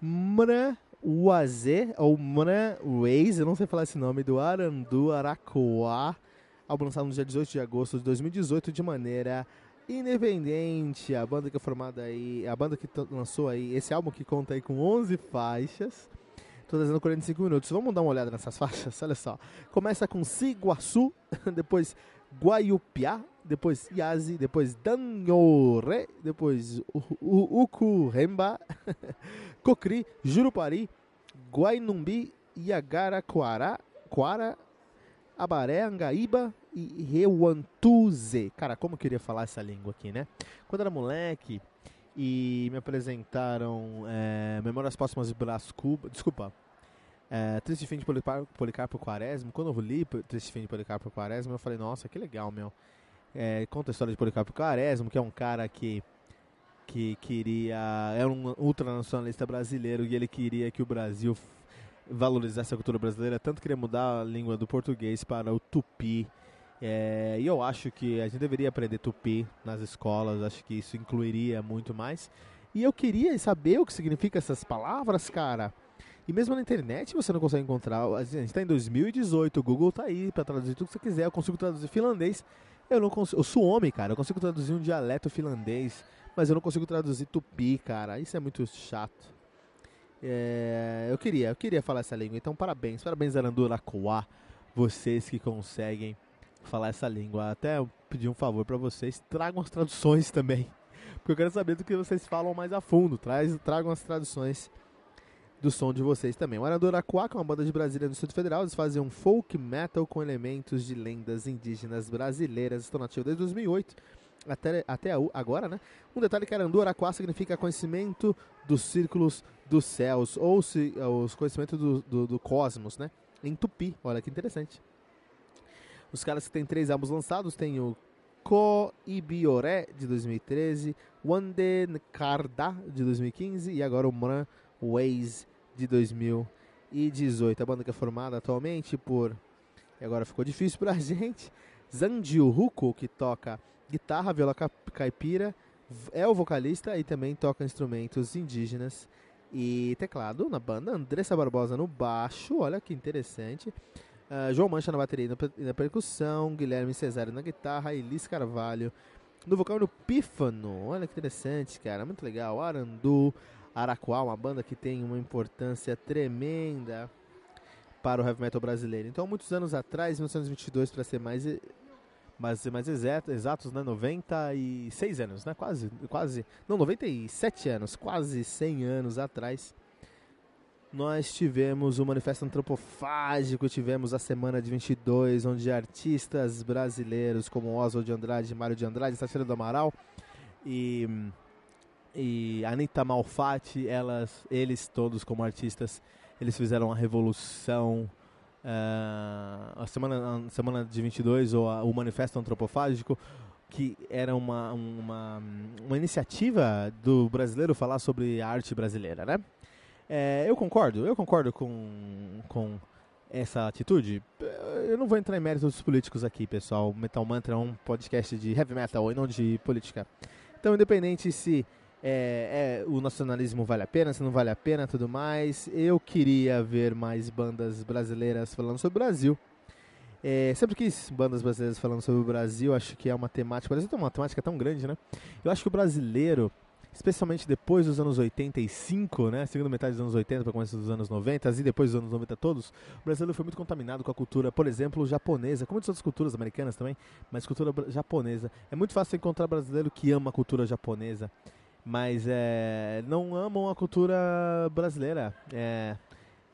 Mra Uazê, ou Mra Waze, eu não sei falar esse nome, do Arandu Aracoa, álbum lançado no dia 18 de agosto de 2018 de maneira independente. A banda que é formada aí, a banda que lançou aí esse álbum que conta aí com 11 faixas, todas em 45 minutos. Vamos dar uma olhada nessas faixas, olha só. Começa com Siguaçu, depois Guaiupiá, depois Yazi, depois Danhore, depois Ukuremba, Cocri, Jurupari, Guainumbi, Iagaraquara, Quara, Abaré, Angaíba e Reuantuze. Cara, como eu queria falar essa língua aqui, né? Quando era moleque e me apresentaram é, Memórias Póstumas de Brás Cuba, desculpa, é, Triste Fim de Policarpo Quaresma, quando eu li Triste Fim de Policarpo Quaresma, eu falei, nossa, que legal, meu. É, conta a história de Policarpo Quaresma, que é um cara que que queria é um ultranacionalista brasileiro e ele queria que o Brasil valorizasse a cultura brasileira, tanto queria mudar a língua do português para o tupi. É, e eu acho que a gente deveria aprender tupi nas escolas, acho que isso incluiria muito mais. E eu queria saber o que significa essas palavras, cara. E mesmo na internet você não consegue encontrar. A gente está em 2018, o Google está aí para traduzir tudo que você quiser. Eu consigo traduzir finlandês. Eu não consigo. Eu sou homem, cara. Eu consigo traduzir um dialeto finlandês mas eu não consigo traduzir tupi, cara. Isso é muito chato. É, eu queria, eu queria falar essa língua. Então, parabéns, parabéns Aranduracoa, vocês que conseguem falar essa língua. Até eu pedir um favor para vocês, tragam as traduções também, porque eu quero saber do que vocês falam mais a fundo. Traz, tragam as traduções do som de vocês também. O Aranduracoa, que é uma banda de Brasília no Distrito Federal, eles fazem um folk metal com elementos de lendas indígenas brasileiras. Estão nativos desde 2008 até, até agora, né? Um detalhe que Araquá significa conhecimento dos círculos dos céus, ou se, os conhecimentos do, do, do, cosmos, né? Em tupi, olha que interessante. Os caras que têm três álbuns lançados tem o Ko Ibioré, de 2013, Wande Karda, de 2015, e agora o Man Ways, de 2018. A banda que é formada atualmente por... E agora ficou difícil pra gente. Zandio Huko, que toca guitarra, viola caipira, é o vocalista e também toca instrumentos indígenas e teclado na banda. Andressa Barbosa no baixo, olha que interessante. Uh, João Mancha na bateria e na percussão, Guilherme Cesário na guitarra, Elis Carvalho no vocal no Pífano. Olha que interessante, cara, muito legal. Arandu, Araquá, uma banda que tem uma importância tremenda para o heavy metal brasileiro. Então, muitos anos atrás, 1922 para ser mais mas mais exatos, exatos, né? 96 anos, né? Quase, quase, não, 97 anos, quase 100 anos atrás. Nós tivemos o Manifesto Antropofágico, tivemos a Semana de 22, onde artistas brasileiros como Oswald de Andrade, Mário de Andrade, Tatiana do Amaral e, e Anitta Malfatti, elas, eles todos como artistas, eles fizeram uma revolução uh, a semana, a semana de 22 ou a, o Manifesto Antropofágico, que era uma, uma, uma iniciativa do brasileiro falar sobre a arte brasileira, né? É, eu concordo, eu concordo com, com essa atitude. Eu não vou entrar em méritos políticos aqui, pessoal. Metal Mantra é um podcast de heavy metal e não de política. Então, independente se é, é, o nacionalismo vale a pena, se não vale a pena, tudo mais, eu queria ver mais bandas brasileiras falando sobre o Brasil. É, sempre quis bandas brasileiras falando sobre o Brasil, acho que é uma temática, o Brasil tem uma temática tão grande, né? Eu acho que o brasileiro, especialmente depois dos anos 85, né, segunda metade dos anos 80 para começo dos anos 90 e depois dos anos 90 todos, o brasileiro foi muito contaminado com a cultura, por exemplo, japonesa, como muitas outras culturas americanas também, mas cultura japonesa. É muito fácil encontrar brasileiro que ama a cultura japonesa, mas é, não amam a cultura brasileira. É,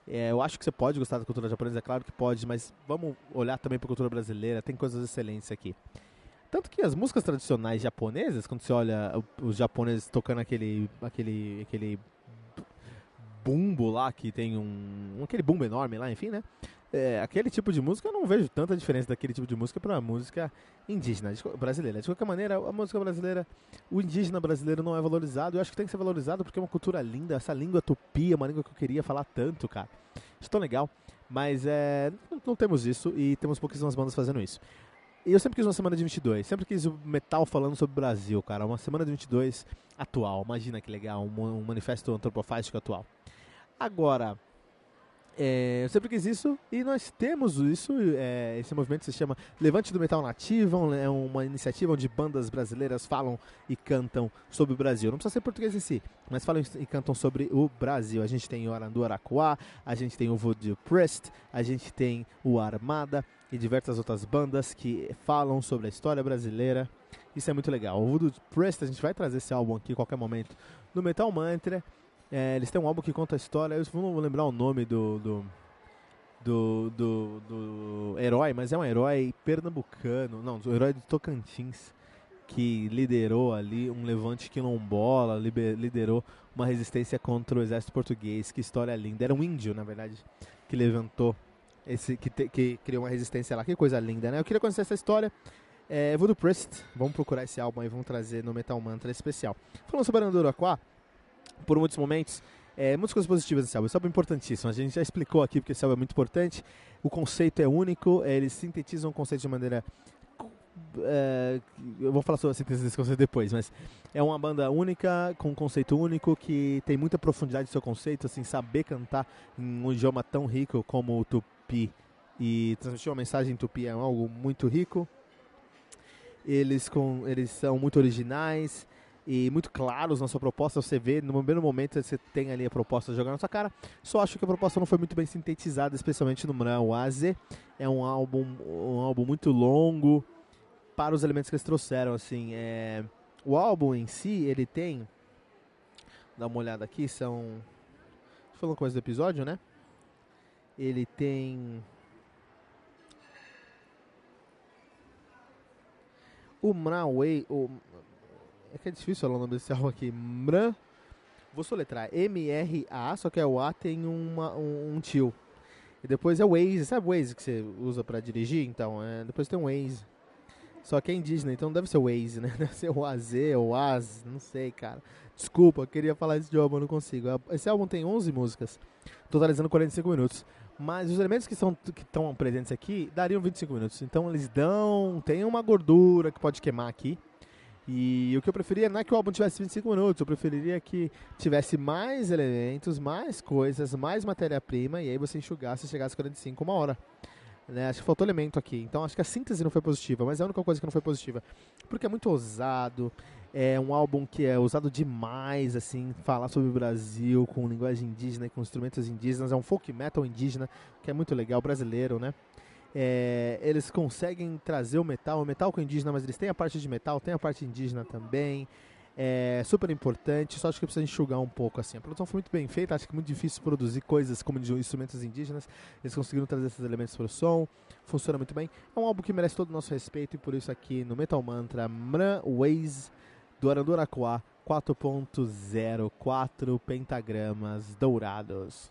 é, eu acho que você pode gostar da cultura japonesa, é claro que pode, mas vamos olhar também para a cultura brasileira, tem coisas excelentes aqui. Tanto que as músicas tradicionais japonesas, quando você olha os japoneses tocando aquele, aquele, aquele bumbo lá, que tem um, aquele bumbo enorme lá, enfim, né? É, aquele tipo de música eu não vejo tanta diferença daquele tipo de música para a música indígena brasileira. De qualquer maneira, a música brasileira, o indígena brasileiro não é valorizado. Eu acho que tem que ser valorizado porque é uma cultura linda. Essa língua tupi é uma língua que eu queria falar tanto, cara. Isso tão legal. Mas é, não, não temos isso e temos pouquíssimas bandas fazendo isso. E eu sempre quis uma semana de 22, sempre quis o metal falando sobre o Brasil, cara. Uma semana de 22 atual, imagina que legal, um, um manifesto antropofágico atual. Agora, é, eu sempre quis isso e nós temos isso. É, esse movimento se chama Levante do Metal Nativo, é uma iniciativa onde bandas brasileiras falam e cantam sobre o Brasil. Não precisa ser português em si, mas falam e cantam sobre o Brasil. A gente tem o Arandu Araquá, a gente tem o Voodoo Priest, a gente tem o Armada e diversas outras bandas que falam sobre a história brasileira. Isso é muito legal. O Voodoo Priest, a gente vai trazer esse álbum aqui a qualquer momento no Metal Mantra. É, eles têm um álbum que conta a história. Eu não vou lembrar o nome do, do, do, do, do herói, mas é um herói pernambucano. Não, o herói de Tocantins. Que liderou ali um levante quilombola, liderou uma resistência contra o exército português. Que história linda. Era um índio, na verdade, que levantou esse que, te, que criou uma resistência lá. Que coisa linda, né? Eu queria conhecer essa história. É, Voodoo Priest, vamos procurar esse álbum aí, vamos trazer no Metal Mantra especial. Falando sobre Aranduro Aquá, por muitos momentos. É, muitas coisas positivas desse álbum. Esse álbum é importantíssimo. A gente já explicou aqui porque esse álbum é muito importante. O conceito é único. É, eles sintetizam o conceito de maneira. É, eu vou falar sobre a síntese desse conceito depois, mas é uma banda única, com um conceito único, que tem muita profundidade no seu conceito, assim, saber cantar em um idioma tão rico como o tupi e transmitir uma mensagem em tupi é algo muito rico. Eles, com, eles são muito originais, e muito claros na sua proposta. Você vê, no primeiro momento, você tem ali a proposta jogando na sua cara. Só acho que a proposta não foi muito bem sintetizada, especialmente no Oase. É um álbum, um álbum muito longo para os elementos que eles trouxeram. Assim, é... O álbum em si, ele tem. Dá uma olhada aqui, são. Falando coisa do episódio, né? Ele tem. O Mraway, o é que é difícil falar o nome desse álbum aqui. Mran. Vou soletrar. M-R-A, só que é o A tem uma, um, um tio. E depois é o Waze. Sabe o Waze que você usa pra dirigir? Então, é, depois tem um Waze. Só que é indígena, então deve ser o Waze, né? Deve ser o AZ o AZ, não sei, cara. Desculpa, queria falar esse álbum, não consigo. Esse álbum tem 11 músicas, totalizando 45 minutos. Mas os elementos que estão que presentes aqui dariam 25 minutos. Então eles dão. Tem uma gordura que pode queimar aqui. E o que eu preferia não é que o álbum tivesse 25 minutos, eu preferiria que tivesse mais elementos, mais coisas, mais matéria-prima, e aí você enxugasse e chegasse a 45, uma hora. Né? Acho que faltou elemento aqui. Então acho que a síntese não foi positiva, mas é a única coisa que não foi positiva. Porque é muito ousado, é um álbum que é usado demais, assim, falar sobre o Brasil com linguagem indígena e com instrumentos indígenas. É um folk metal indígena, que é muito legal, brasileiro, né? É, eles conseguem trazer o metal, o metal com indígena, mas eles têm a parte de metal, tem a parte indígena também. É super importante, só acho que precisa enxugar um pouco assim. A produção foi muito bem feita, acho que é muito difícil produzir coisas como de instrumentos indígenas. Eles conseguiram trazer esses elementos para o som, funciona muito bem. É um álbum que merece todo o nosso respeito e por isso aqui no Metal Mantra, Mran Ways do Aranduraquá 4.0, 4 pentagramas dourados.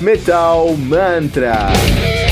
Metal Mantra.